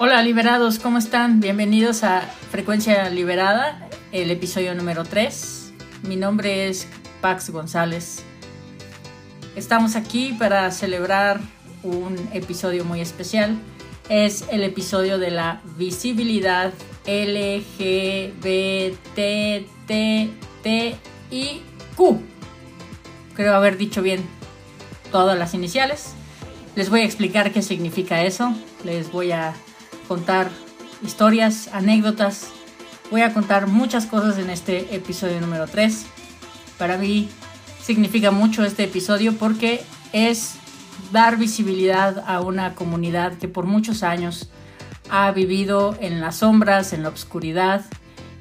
Hola liberados, ¿cómo están? Bienvenidos a Frecuencia Liberada, el episodio número 3. Mi nombre es Pax González. Estamos aquí para celebrar un episodio muy especial. Es el episodio de la visibilidad LGBTTIQ. Creo haber dicho bien todas las iniciales. Les voy a explicar qué significa eso. Les voy a contar historias, anécdotas. Voy a contar muchas cosas en este episodio número 3. Para mí significa mucho este episodio porque es dar visibilidad a una comunidad que por muchos años ha vivido en las sombras, en la oscuridad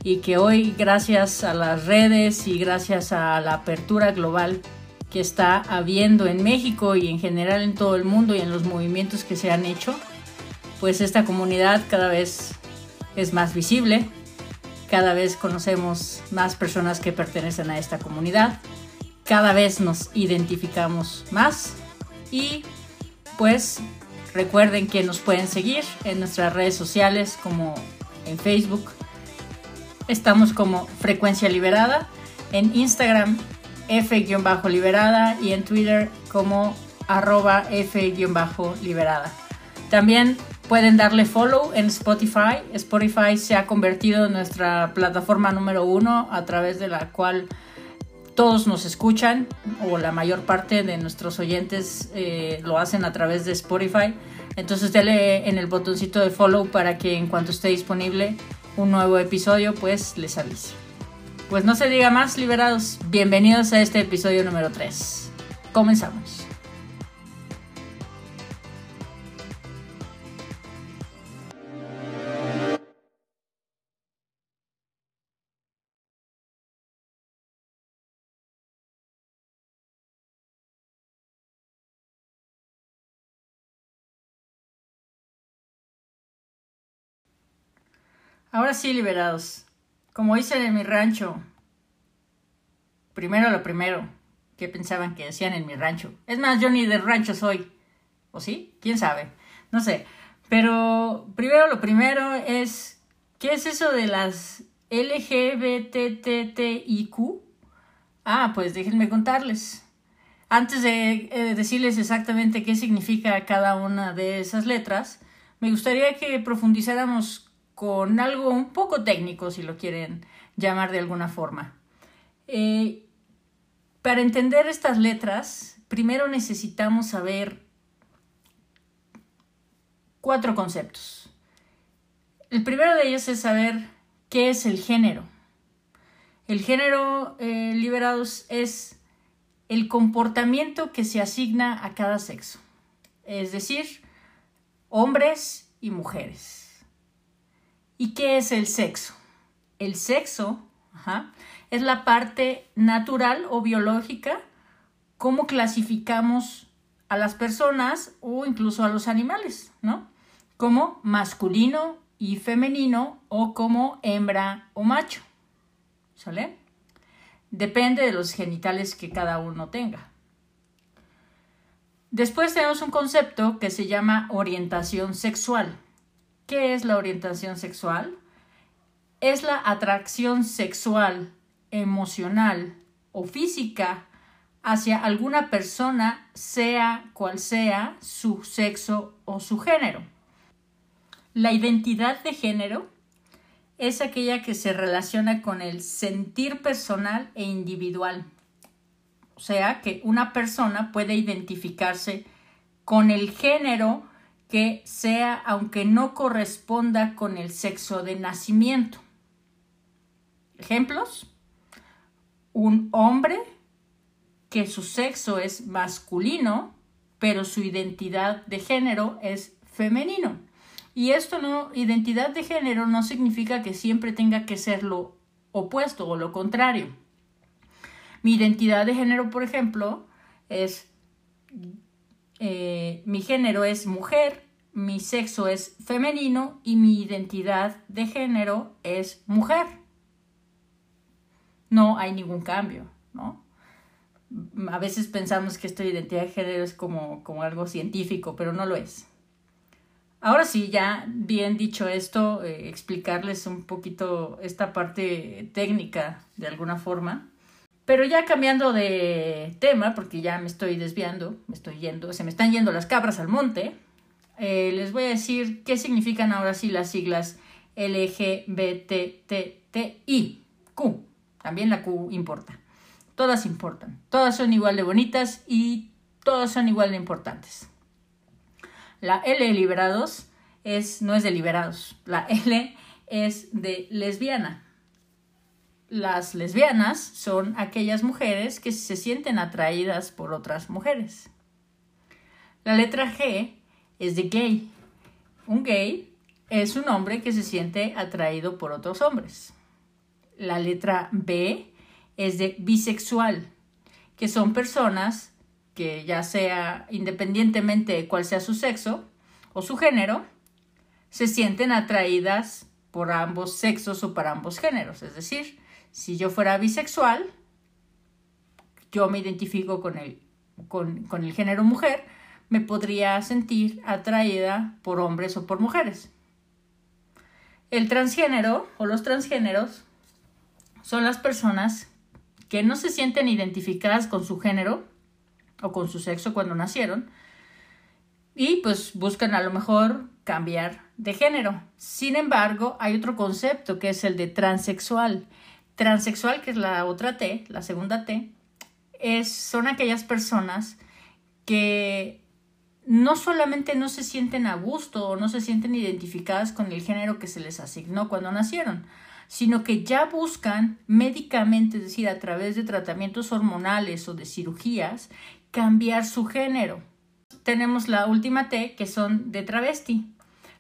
y que hoy gracias a las redes y gracias a la apertura global que está habiendo en México y en general en todo el mundo y en los movimientos que se han hecho, pues esta comunidad cada vez es más visible, cada vez conocemos más personas que pertenecen a esta comunidad, cada vez nos identificamos más y pues recuerden que nos pueden seguir en nuestras redes sociales como en Facebook. Estamos como Frecuencia Liberada, en Instagram F-liberada y en Twitter como arroba F-liberada. También Pueden darle follow en Spotify. Spotify se ha convertido en nuestra plataforma número uno a través de la cual todos nos escuchan o la mayor parte de nuestros oyentes eh, lo hacen a través de Spotify. Entonces denle en el botoncito de follow para que en cuanto esté disponible un nuevo episodio pues les avise. Pues no se diga más liberados, bienvenidos a este episodio número 3. Comenzamos. Ahora sí, liberados. Como dicen en mi rancho. Primero lo primero. ¿Qué pensaban que decían en mi rancho? Es más, yo ni de rancho soy. ¿O sí? ¿Quién sabe? No sé. Pero primero lo primero es. ¿Qué es eso de las LGBTTIQ? Ah, pues déjenme contarles. Antes de eh, decirles exactamente qué significa cada una de esas letras, me gustaría que profundizáramos con algo un poco técnico, si lo quieren llamar de alguna forma. Eh, para entender estas letras, primero necesitamos saber cuatro conceptos. El primero de ellos es saber qué es el género. El género eh, liberados es el comportamiento que se asigna a cada sexo, es decir, hombres y mujeres. ¿Y qué es el sexo? El sexo es la parte natural o biológica, cómo clasificamos a las personas o incluso a los animales, ¿no? Como masculino y femenino o como hembra o macho. ¿Sale? Depende de los genitales que cada uno tenga. Después tenemos un concepto que se llama orientación sexual. ¿Qué es la orientación sexual? Es la atracción sexual, emocional o física hacia alguna persona, sea cual sea su sexo o su género. La identidad de género es aquella que se relaciona con el sentir personal e individual. O sea, que una persona puede identificarse con el género que sea aunque no corresponda con el sexo de nacimiento. Ejemplos. Un hombre que su sexo es masculino, pero su identidad de género es femenino. Y esto no, identidad de género no significa que siempre tenga que ser lo opuesto o lo contrario. Mi identidad de género, por ejemplo, es eh, mi género es mujer, mi sexo es femenino y mi identidad de género es mujer. No hay ningún cambio, ¿no? A veces pensamos que esta identidad de género es como, como algo científico, pero no lo es. Ahora sí, ya bien dicho esto, eh, explicarles un poquito esta parte técnica de alguna forma. Pero ya cambiando de tema, porque ya me estoy desviando, me estoy yendo, se me están yendo las cabras al monte, eh, les voy a decir qué significan ahora sí las siglas LGBTTI. Q. También la Q importa. Todas importan. Todas son igual de bonitas y todas son igual de importantes. La L liberados es, no es de liberados. La L es de lesbiana. Las lesbianas son aquellas mujeres que se sienten atraídas por otras mujeres. La letra G es de gay. Un gay es un hombre que se siente atraído por otros hombres. La letra B es de bisexual, que son personas que ya sea independientemente de cuál sea su sexo o su género, se sienten atraídas por ambos sexos o para ambos géneros. Es decir, si yo fuera bisexual, yo me identifico con el, con, con el género mujer, me podría sentir atraída por hombres o por mujeres. El transgénero o los transgéneros son las personas que no se sienten identificadas con su género o con su sexo cuando nacieron y pues buscan a lo mejor cambiar de género. Sin embargo, hay otro concepto que es el de transexual. Transexual, que es la otra T, la segunda T, es, son aquellas personas que no solamente no se sienten a gusto o no se sienten identificadas con el género que se les asignó cuando nacieron, sino que ya buscan médicamente, es decir, a través de tratamientos hormonales o de cirugías, cambiar su género. Tenemos la última T, que son de travesti.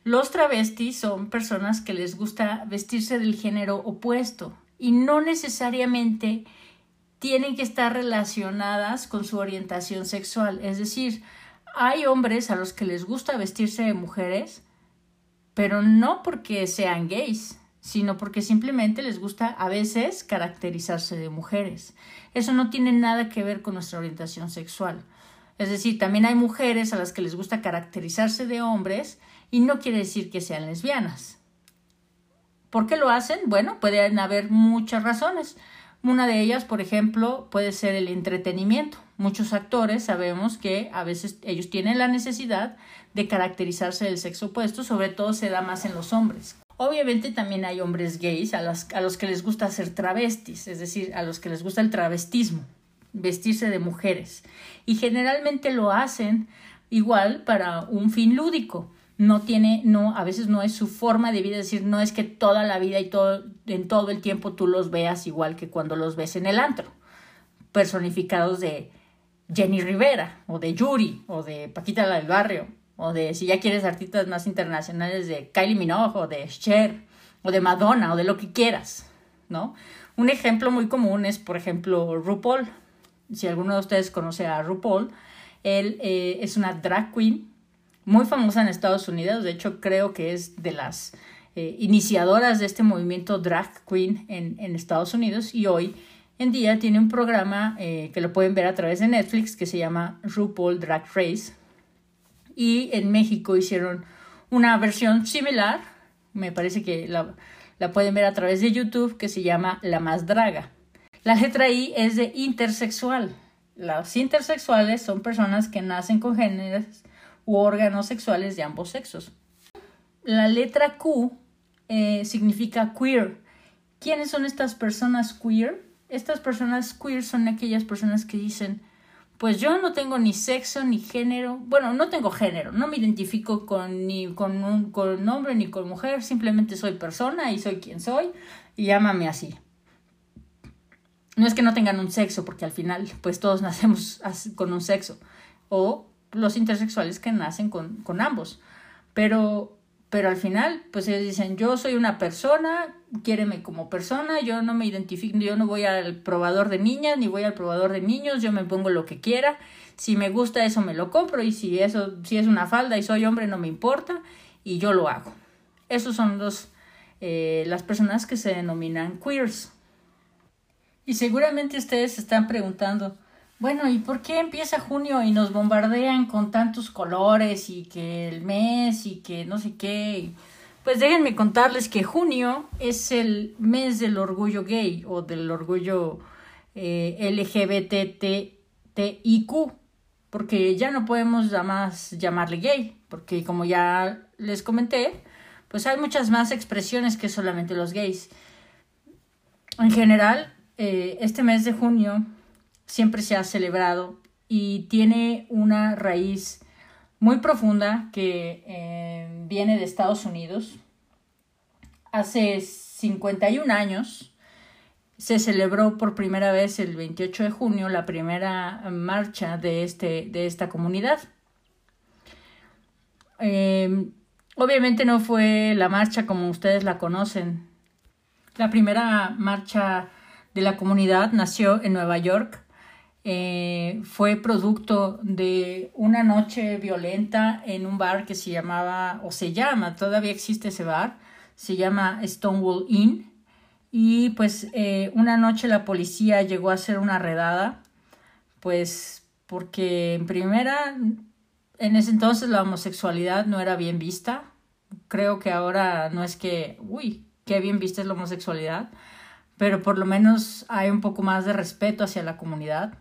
Los travestis son personas que les gusta vestirse del género opuesto y no necesariamente tienen que estar relacionadas con su orientación sexual. Es decir, hay hombres a los que les gusta vestirse de mujeres, pero no porque sean gays, sino porque simplemente les gusta a veces caracterizarse de mujeres. Eso no tiene nada que ver con nuestra orientación sexual. Es decir, también hay mujeres a las que les gusta caracterizarse de hombres y no quiere decir que sean lesbianas. ¿Por qué lo hacen? Bueno, pueden haber muchas razones. Una de ellas, por ejemplo, puede ser el entretenimiento. Muchos actores sabemos que a veces ellos tienen la necesidad de caracterizarse del sexo opuesto, sobre todo se da más en los hombres. Obviamente también hay hombres gays a, los que les gusta ser travestis, es decir, a los que les gusta el travestismo, vestirse de mujeres. Y generalmente lo hacen igual para un fin lúdico. No tiene, no, a veces no es su forma de vida, es decir, no es que toda la vida y todo, en todo el tiempo tú los veas igual que cuando los ves en el antro, personificados de Jenny Rivera, o de Yuri, o de Paquita la del Barrio, o de si ya quieres artistas más internacionales de Kylie Minogue o de Cher o de Madonna o de lo que quieras, ¿no? Un ejemplo muy común es, por ejemplo, RuPaul. Si alguno de ustedes conoce a RuPaul, él eh, es una drag queen muy famosa en Estados Unidos, de hecho creo que es de las eh, iniciadoras de este movimiento drag queen en, en, Estados Unidos y hoy en día tiene un programa eh, que lo pueden ver a través de Netflix que se llama RuPaul Drag Race y en México hicieron una versión similar, me parece que la, la pueden ver a través de YouTube, que se llama La Más Draga. La letra I es de intersexual. Los intersexuales son personas que nacen con géneros u órganos sexuales de ambos sexos. La letra Q eh, significa queer. ¿Quiénes son estas personas queer? Estas personas queer son aquellas personas que dicen pues yo no tengo ni sexo ni género, bueno, no tengo género, no me identifico con ni con un con hombre ni con mujer, simplemente soy persona y soy quien soy y llámame así. No es que no tengan un sexo, porque al final pues todos nacemos con un sexo, o los intersexuales que nacen con, con ambos, pero pero al final, pues ellos dicen, yo soy una persona, quiéreme como persona, yo no me identifico, yo no voy al probador de niñas, ni voy al probador de niños, yo me pongo lo que quiera, si me gusta eso me lo compro, y si eso, si es una falda y soy hombre no me importa, y yo lo hago. Esos son los, eh, las personas que se denominan queers. Y seguramente ustedes se están preguntando, Bueno, ¿y por qué empieza junio y nos bombardean con tantos colores y que el mes y que no sé qué? Pues déjenme contarles que junio es el mes del orgullo gay o del orgullo eh, LGBTTIQ, porque ya no podemos más llamarle gay, porque como ya les comenté, pues hay muchas más expresiones que solamente los gays. En general, eh, este mes de junio siempre se ha celebrado y tiene una raíz muy profunda que eh, viene de Estados Unidos. Hace 51 años se celebró por primera vez el 28 de junio la primera marcha de, este, de esta comunidad. Em, obviamente no fue la marcha como ustedes la conocen. La primera marcha de la comunidad nació en Nueva York eh, fue producto de una noche violenta en un bar que se llamaba, o se llama, todavía existe ese bar, se llama Stonewall Inn. Y pues eh, una noche la policía llegó a hacer una redada, pues porque en primera, en ese entonces la homosexualidad no era bien vista. Creo que ahora no es que, uy, qué bien vista es la homosexualidad, pero por lo menos hay un poco más de respeto hacia la comunidad.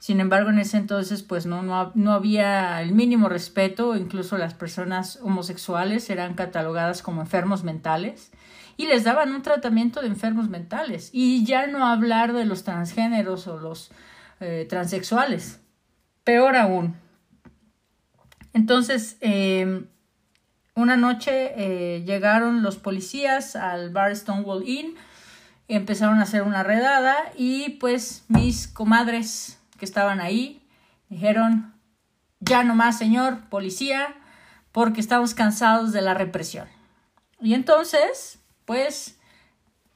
Sin embargo, en ese entonces, pues no, no, había el mínimo respeto, incluso las personas homosexuales eran catalogadas como enfermos mentales y les daban un tratamiento de enfermos mentales. Y ya no hablar de los transgéneros o los eh, transexuales. Peor aún. Entonces, em, una noche eh, llegaron los policías al bar Stonewall Inn, empezaron a hacer una redada y pues mis comadres que estaban ahí dijeron, ya no más, señor policía, porque estamos cansados de la represión. Y entonces, pues,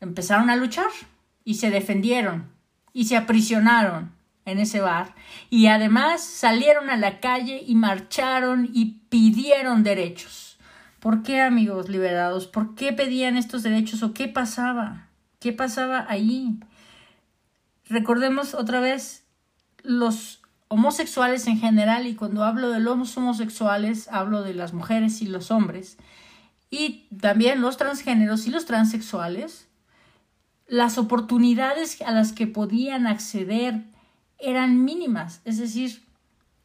empezaron a luchar y se defendieron y se aprisionaron en ese bar y además salieron a la calle y marcharon y pidieron derechos. ¿Por qué, amigos liberados? ¿Por qué pedían estos derechos o qué pasaba? ¿Qué pasaba ahí? Recordemos otra vez los homosexuales en general, y cuando hablo de los homosexuales, hablo de las mujeres y los hombres, y también los transgéneros y los transexuales, las oportunidades a las que podían acceder eran mínimas. Es decir,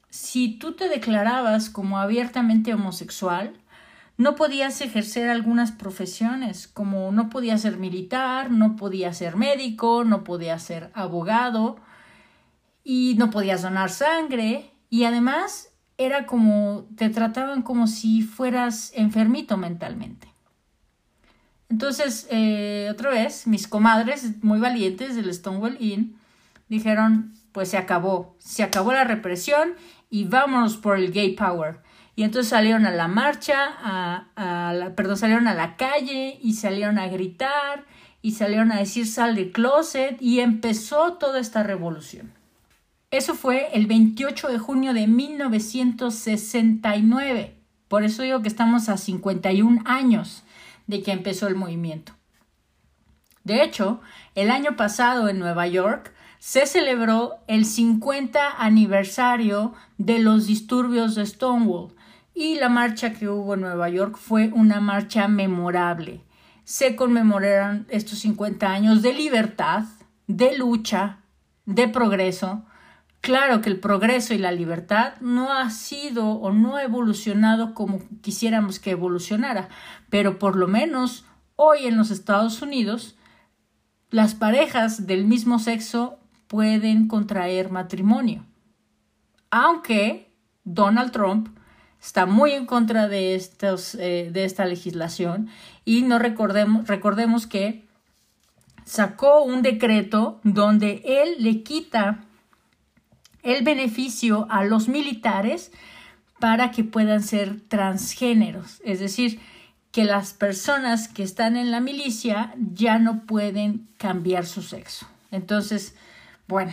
si tú te declarabas como abiertamente homosexual, no podías ejercer algunas profesiones, como no podías ser militar, no podías ser médico, no podías ser abogado, y no podías donar sangre y además era como te trataban como si fueras enfermito mentalmente. Entonces, eh, otra vez, mis comadres muy valientes del Stonewall Inn dijeron, pues se acabó, se acabó la represión y vámonos por el gay power. Y entonces salieron a la marcha, a, la, perdón, salieron a la calle y salieron a gritar y salieron a decir sal del closet y empezó toda esta revolución. Eso fue el 28 de junio de 1969. Por eso digo que estamos a 51 años de que empezó el movimiento. De hecho, el año pasado en Nueva York se celebró el 50 aniversario de los disturbios de Stonewall y la marcha que hubo en Nueva York fue una marcha memorable. Se conmemoraron estos 50 años de libertad, de lucha, de progreso, Claro que el progreso y la libertad no ha sido o no ha evolucionado como quisiéramos que evolucionara, pero por lo menos hoy en los Estados Unidos las parejas del mismo sexo pueden contraer matrimonio. Aunque Donald Trump está muy en contra de, eh, de esta legislación y no recordemos, recordemos que sacó un decreto donde él le quita el beneficio a los militares para que puedan ser transgéneros, es decir, que las personas que están en la milicia ya no pueden cambiar su sexo. Entonces, bueno,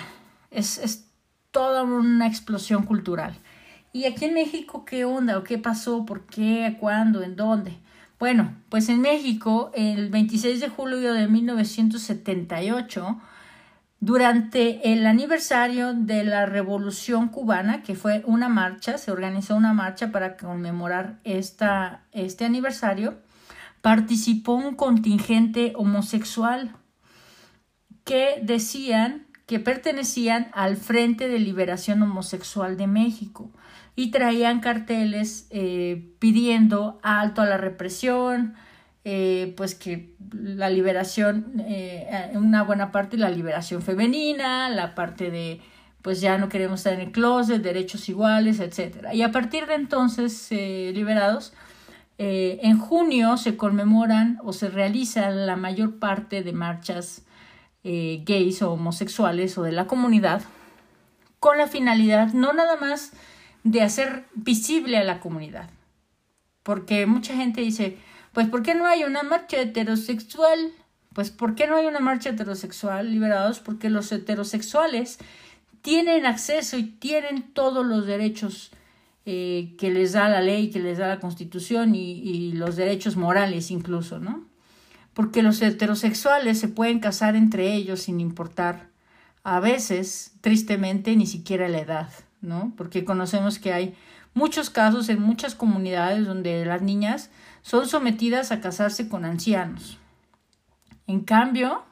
es, es toda una explosión cultural. ¿Y aquí en México qué onda o qué pasó? ¿Por qué? ¿Cuándo? ¿En dónde? Bueno, pues en México, el 26 de julio de 1978, Durante el aniversario de la Revolución Cubana, que fue una marcha, se organizó una marcha para conmemorar este aniversario, participó un contingente homosexual que decían que pertenecían al Frente de Liberación Homosexual de México y traían carteles eh, pidiendo alto a la represión, eh, pues que la liberación, eh, una buena parte la liberación femenina, la parte de pues ya no queremos estar en el closet, derechos iguales, etc. Y a partir de entonces, eh, liberados, en junio se conmemoran o se realizan la mayor parte de marchas gays o homosexuales o de la comunidad con la finalidad no nada más de hacer visible a la comunidad. Porque mucha gente dice, pues ¿por qué no hay una marcha heterosexual? Pues ¿por qué no hay una marcha heterosexual liberados? Porque los heterosexuales tienen acceso y tienen todos los derechos eh, que les da la ley, que les da la constitución y, y los derechos morales incluso, ¿no? Porque los heterosexuales se pueden casar entre ellos sin importar a veces, tristemente, ni siquiera la edad, ¿no? Porque conocemos que hay muchos casos en muchas comunidades donde las niñas son sometidas a casarse con ancianos. En cambio,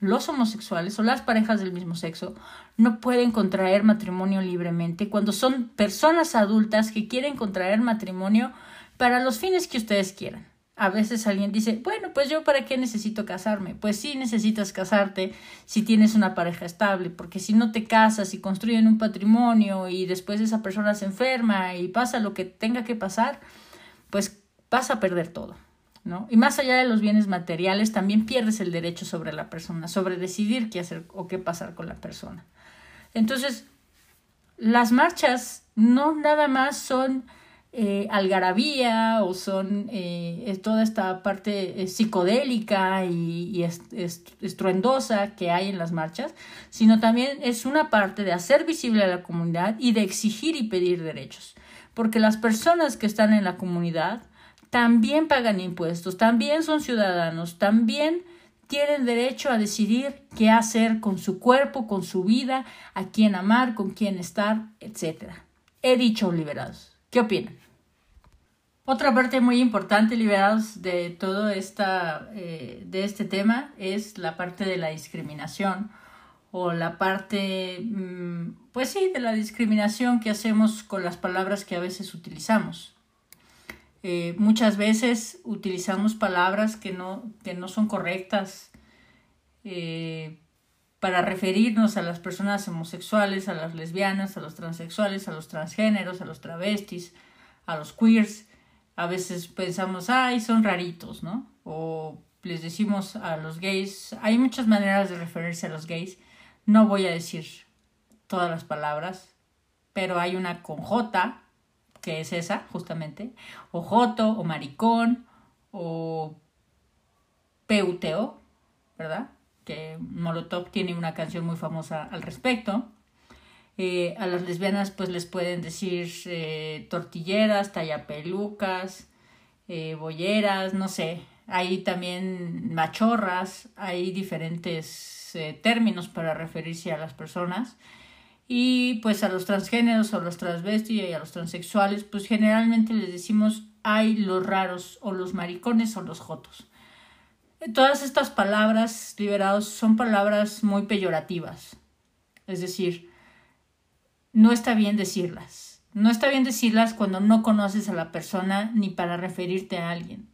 los homosexuales o las parejas del mismo sexo no pueden contraer matrimonio libremente cuando son personas adultas que quieren contraer matrimonio para los fines que ustedes quieran. A veces alguien dice, bueno, pues yo para qué necesito casarme. Pues sí necesitas casarte si tienes una pareja estable, porque si no te casas y construyen un patrimonio y después esa persona se enferma y pasa lo que tenga que pasar, pues vas a perder todo. ¿no? Y más allá de los bienes materiales, también pierdes el derecho sobre la persona, sobre decidir qué hacer o qué pasar con la persona. Entonces, las marchas no nada más son eh, algarabía o son eh, toda esta parte eh, psicodélica y, estruendosa que hay en las marchas, sino también es una parte de hacer visible a la comunidad y de exigir y pedir derechos. Porque las personas que están en la comunidad también pagan impuestos, también son ciudadanos, también tienen derecho a decidir qué hacer con su cuerpo, con su vida, a quién amar, con quién estar, etc. He dicho liberados. ¿Qué opinan? Otra parte muy importante, liberados, de todo esta, eh, de este tema es la parte de la discriminación o la parte, mm, pues sí, de la discriminación que hacemos con las palabras que a veces utilizamos. Eh, muchas veces utilizamos palabras que no, que no son correctas eh, para referirnos a las personas homosexuales, a las lesbianas, a los transexuales, a los transgéneros, a los travestis, a los queers. A veces pensamos, ay, son raritos, ¿no? O les decimos a los gays, hay muchas maneras de referirse a los gays. No voy a decir todas las palabras, pero hay una con J, que es esa, justamente, o Joto, o Maricón, o Peuteo, ¿verdad? Que Molotov tiene una canción muy famosa al respecto. Eh, a las lesbianas pues les pueden decir eh, tortilleras, tallapelucas, eh, bolleras, no sé. Hay también machorras, hay diferentes eh, términos para referirse a las personas. Y pues a los transgéneros o los transvestis y a los transexuales, pues generalmente les decimos hay los raros o los maricones o los jotos. Todas estas palabras liberados son palabras muy peyorativas. Es decir, no está bien decirlas. No está bien decirlas cuando no conoces a la persona ni para referirte a alguien.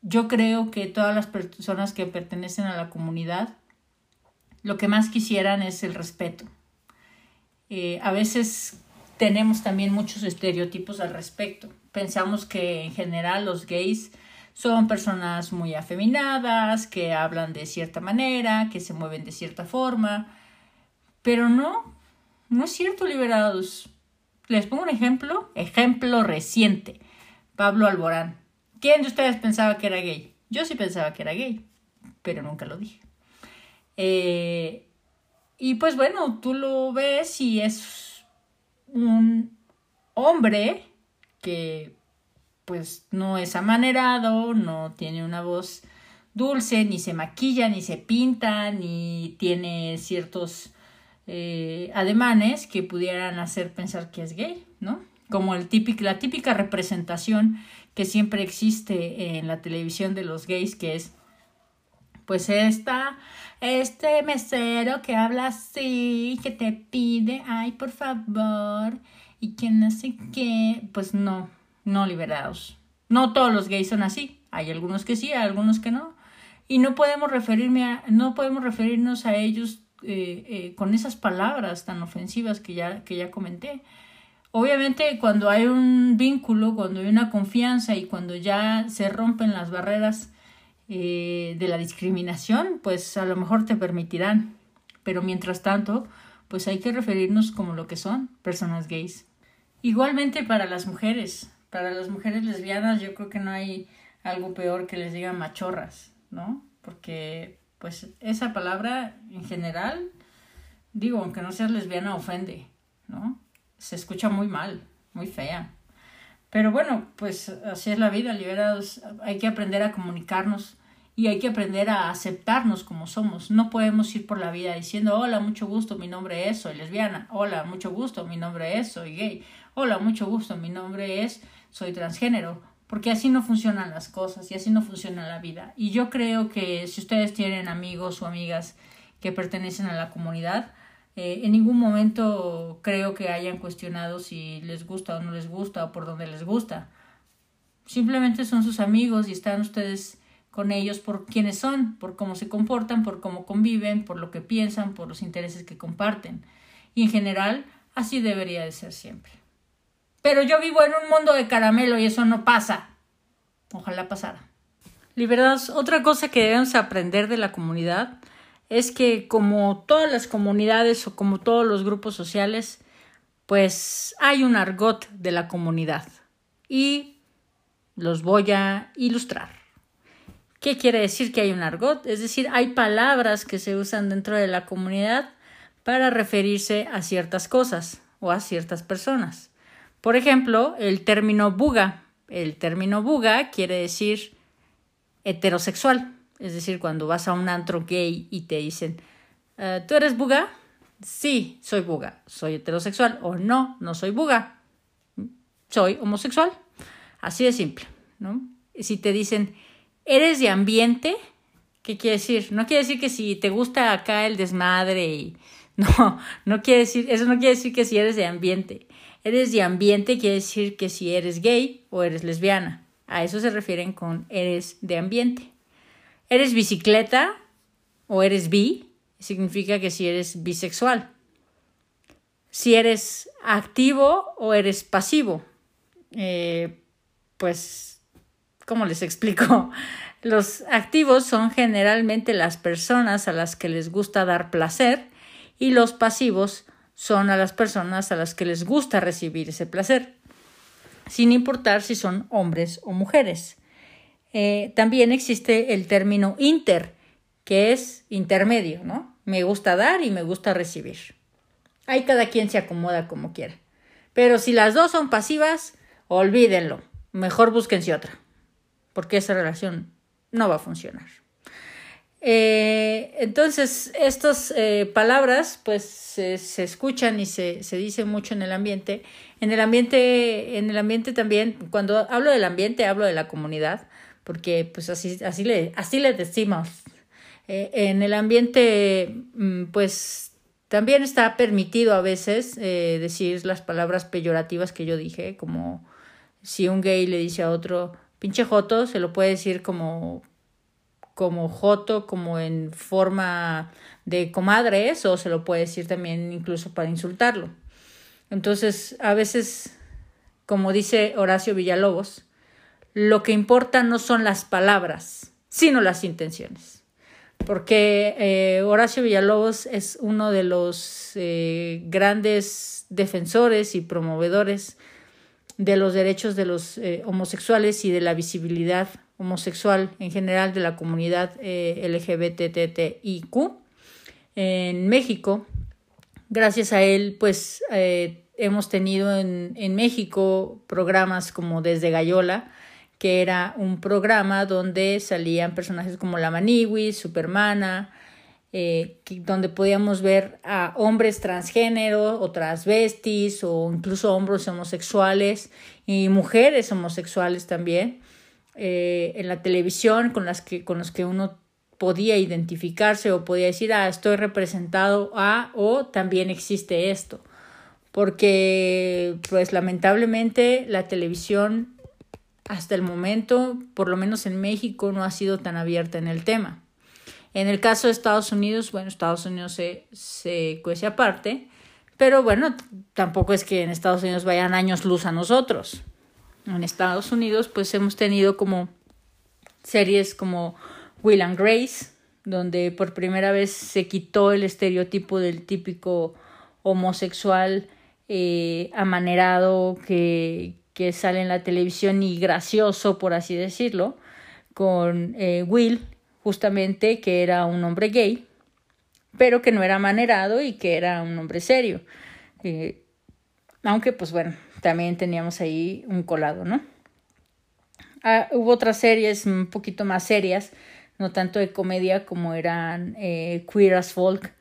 Yo creo que todas las personas que pertenecen a la comunidad lo que más quisieran es el respeto eh, a veces tenemos también muchos estereotipos al respecto. Pensamos que en general los gays son personas muy afeminadas, que hablan de cierta manera, que se mueven de cierta forma, pero no, no es cierto, liberados. Les pongo un ejemplo, ejemplo reciente. Pablo Alborán. ¿Quién de ustedes pensaba que era gay? Yo sí pensaba que era gay, pero nunca lo dije. Eh, y pues bueno, tú lo ves y es un hombre que pues no es amanerado, no tiene una voz dulce, ni se maquilla, ni se pinta, ni tiene ciertos eh, ademanes que pudieran hacer pensar que es gay, ¿no? Como el típico, la típica representación que siempre existe en la televisión de los gays, que es pues esta, este mesero que habla así, que te pide, ay, por favor, y que no sé qué, pues no, no liberados. No todos los gays son así, hay algunos que sí, hay algunos que no, y no podemos referirme a, no podemos referirnos a ellos eh, eh, con esas palabras tan ofensivas que ya, que ya comenté. Obviamente cuando hay un vínculo, cuando hay una confianza y cuando ya se rompen las barreras eh, de la discriminación, pues a lo mejor te permitirán. Pero mientras tanto, pues hay que referirnos como lo que son, personas gays. Igualmente para las mujeres, para las mujeres lesbianas yo creo que no hay algo peor que les digan machorras, ¿no? Porque pues esa palabra en general, digo, aunque no seas lesbiana, ofende, ¿no? Se escucha muy mal, muy fea. Pero bueno, pues así es la vida, liberados, hay que aprender a comunicarnos y hay que aprender a aceptarnos como somos. No podemos ir por la vida diciendo, hola, mucho gusto, mi nombre es, soy lesbiana, hola, mucho gusto, mi nombre es, soy gay, hola, mucho gusto, mi nombre es, soy transgénero, porque así no funcionan las cosas y así no funciona la vida. Y yo creo que si ustedes tienen amigos o amigas que pertenecen a la comunidad, eh, en ningún momento creo que hayan cuestionado si les gusta o no les gusta o por dónde les gusta. Simplemente son sus amigos y están ustedes con ellos por quienes son, por cómo se comportan, por cómo conviven, por lo que piensan, por los intereses que comparten. Y en general, así debería de ser siempre. Pero yo vivo en un mundo de caramelo y eso no pasa. Ojalá pasara. Liberados, otra cosa que debemos aprender de la comunidad es que como todas las comunidades o como todos los grupos sociales, pues hay un argot de la comunidad. Y los voy a ilustrar. ¿Qué quiere decir que hay un argot? Es decir, hay palabras que se usan dentro de la comunidad para referirse a ciertas cosas o a ciertas personas. Por ejemplo, el término buga. El término buga quiere decir heterosexual. Es decir, cuando vas a un antro gay y te dicen, eh, ¿tú eres buga? Sí, soy buga. Soy heterosexual. O no, no soy buga. Soy homosexual. Así de simple. ¿no? Si te dicen, ¿Eres de ambiente? ¿Qué quiere decir? No quiere decir que si te gusta acá el desmadre y... No, no quiere decir, eso no quiere decir que si eres de ambiente. Eres de ambiente quiere decir que si eres gay o eres lesbiana. A eso se refieren con eres de ambiente. ¿Eres bicicleta o eres bi? Significa que si eres bisexual. Si eres activo o eres pasivo. Eh, pues ¿Cómo les explico? Los activos son generalmente las personas a las que les gusta dar placer y los pasivos son a las personas a las que les gusta recibir ese placer, sin importar si son hombres o mujeres. Eh, también existe el término inter, que es intermedio, ¿no? Me gusta dar y me gusta recibir. Ahí cada quien se acomoda como quiera. Pero si las dos son pasivas, olvídenlo. Mejor búsquense otra porque esa relación no va a funcionar. Eh, entonces, estas eh, palabras pues se, escuchan y se, se dicen mucho en el ambiente. En el ambiente, en el ambiente también, cuando hablo del ambiente, hablo de la comunidad, porque pues así, así, le, así le decimos. Eh, en el ambiente, mm, pues también está permitido a veces decir las palabras peyorativas que yo dije, como si un gay le dice a otro, Pinche Joto se lo puede decir como como Joto, como en forma de comadres, o se lo puede decir también incluso para insultarlo. Entonces, a veces, como dice Horacio Villalobos, lo que importa no son las palabras, sino las intenciones. Porque eh, Horacio Villalobos es uno de los eh, grandes defensores y promovedores de los derechos de los eh, homosexuales y de la visibilidad homosexual en general de la comunidad eh, LGBTTIQ en México. Gracias a él, pues eh, hemos tenido en, en, México programas como Desde Gallola, que era un programa donde salían personajes como la Maniwis, Supermana, eh, donde podíamos ver a hombres transgénero o transvestis o incluso hombres homosexuales y mujeres homosexuales también eh, en la televisión con, las que, con los que uno podía identificarse o podía decir, ah, estoy representado a o también existe esto. Porque, pues lamentablemente, la televisión hasta el momento, por lo menos en México, no ha sido tan abierta en el tema. En el caso de Estados Unidos, bueno, Estados Unidos se, se cuece aparte, pero bueno, tampoco es que en Estados Unidos vayan años luz a nosotros. En Estados Unidos, pues hemos tenido como series como Will and Grace, donde por primera vez se quitó el estereotipo del típico homosexual eh, amanerado que, que sale en la televisión y gracioso, por así decirlo, con eh, Will, justamente que era un hombre gay, pero que no era manerado y que era un hombre serio. Eh, aunque, pues bueno, también teníamos ahí un colado, ¿no? Ah, hubo otras series un poquito más serias, no tanto de comedia como eran eh, Queer as Folk,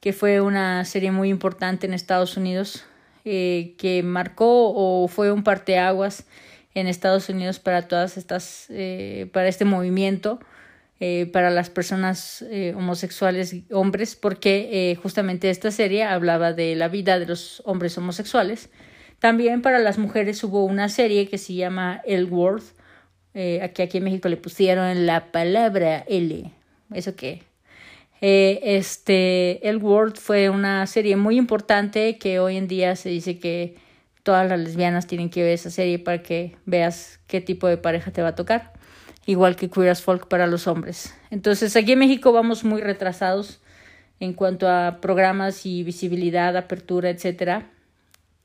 que fue una serie muy importante en Estados Unidos eh, que marcó o fue un parteaguas en Estados Unidos para todas estas, para este movimiento, eh, para las personas homosexuales hombres, porque justamente esta serie hablaba de la vida de los hombres homosexuales. También para las mujeres hubo una serie que se llama El World, aquí, aquí en México le pusieron la palabra L. ¿Eso qué? Eh, este, El World fue una serie muy importante que hoy en día se dice que todas las lesbianas tienen que ver esa serie para que veas qué tipo de pareja te va a tocar, igual que Queer as Folk para los hombres. Entonces, aquí en México vamos muy retrasados en cuanto a programas y visibilidad, apertura, etcétera.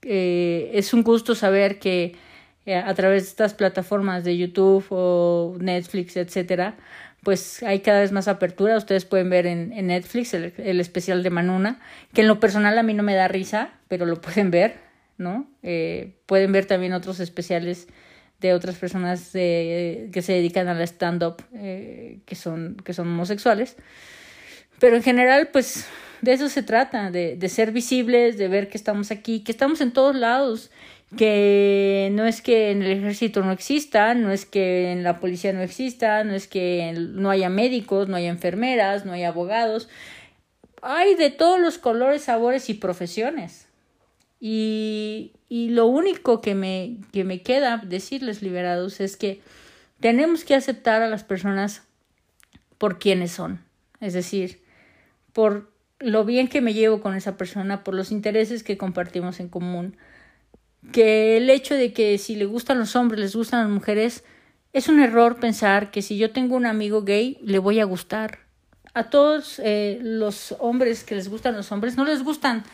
Eh, es un gusto saber que eh, a través de estas plataformas de YouTube o Netflix, etcétera, pues hay cada vez más apertura. Ustedes pueden ver en, Netflix el, el, especial de Manuna, que en lo personal a mí no me da risa, pero lo pueden ver, ¿no? Eh, pueden ver también otros especiales de otras personas que se dedican al stand-up, eh, que, son, que son homosexuales. Pero en general, pues de eso se trata, de, de ser visibles, de ver que estamos aquí, que estamos en todos lados que no es que en el ejército no exista, no es que en la policía no exista, no es que no haya médicos, no haya enfermeras, no haya abogados. Hay de todos los colores, sabores y profesiones. Y, y lo único que me, que me queda decirles liberados es que tenemos que aceptar a las personas por quienes son. Es decir, por lo bien que me llevo con esa persona, por los intereses que compartimos en común, que el hecho de que si le gustan los hombres, les gustan las mujeres, es un error pensar que si yo tengo un amigo gay, le voy a gustar. A todos eh, los hombres que les gustan los hombres, no les gustan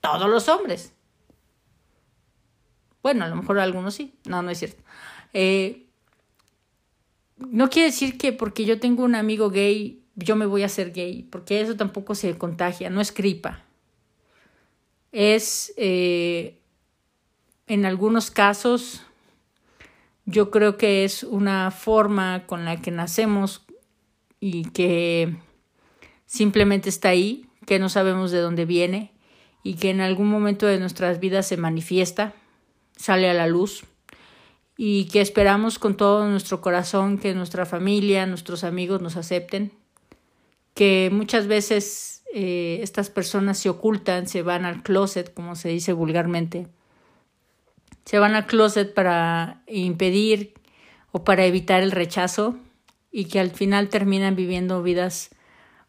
todos los hombres. Bueno, a lo mejor algunos sí. No, no es cierto. Eh, no quiere decir que porque yo tengo un amigo gay, yo me voy a hacer gay, porque eso tampoco se contagia, no es gripa. Es eh, en algunos casos yo creo que es una forma con la que nacemos y que simplemente está ahí, que no sabemos de dónde viene y que en algún momento de nuestras vidas se manifiesta, sale a la luz y que esperamos con todo nuestro corazón que nuestra familia, nuestros amigos nos acepten, que muchas veces eh, estas personas se ocultan, se van al closet, como se dice vulgarmente, se van al closet para impedir o para evitar el rechazo y que al final terminan viviendo vidas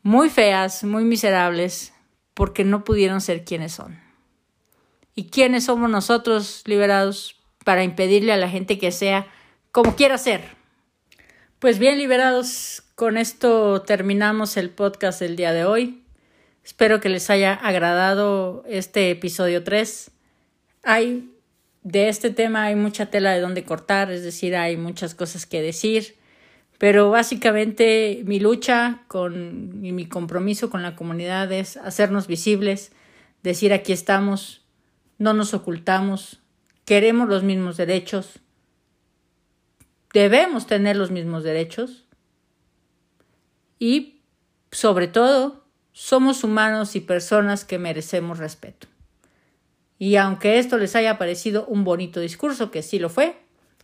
muy feas, muy miserables, porque no pudieron ser quienes son. ¿Y quiénes somos nosotros liberados para impedirle a la gente que sea como quiera ser? Pues bien, liberados, con esto terminamos el podcast del día de hoy. Espero que les haya agradado este episodio 3. Hay de este tema hay mucha tela de donde cortar, es decir, hay muchas cosas que decir, pero básicamente mi lucha con, y mi compromiso con la comunidad es hacernos visibles, decir aquí estamos, no nos ocultamos, queremos los mismos derechos, debemos tener los mismos derechos y, sobre todo, somos humanos y personas que merecemos respeto. Y aunque esto les haya parecido un bonito discurso, que sí lo fue,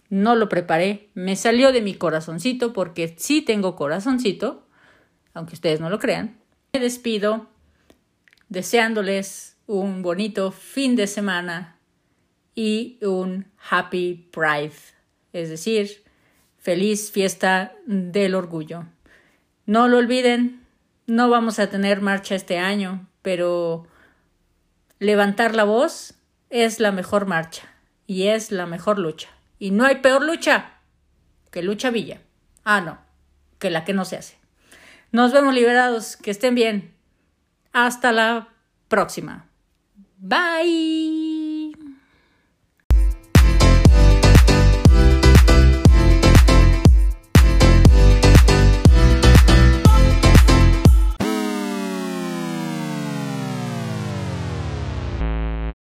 no lo preparé, me salió de mi corazoncito porque sí tengo corazoncito, aunque ustedes no lo crean. Me despido deseándoles un bonito fin de semana y un happy pride, es decir, feliz fiesta del orgullo. No lo olviden, no vamos a tener marcha este año, pero levantar la voz es la mejor marcha y es la mejor lucha. Y no hay peor lucha que lucha villa. Ah, no, que la que no se hace. Nos vemos liberados, que estén bien. Hasta la próxima. Bye.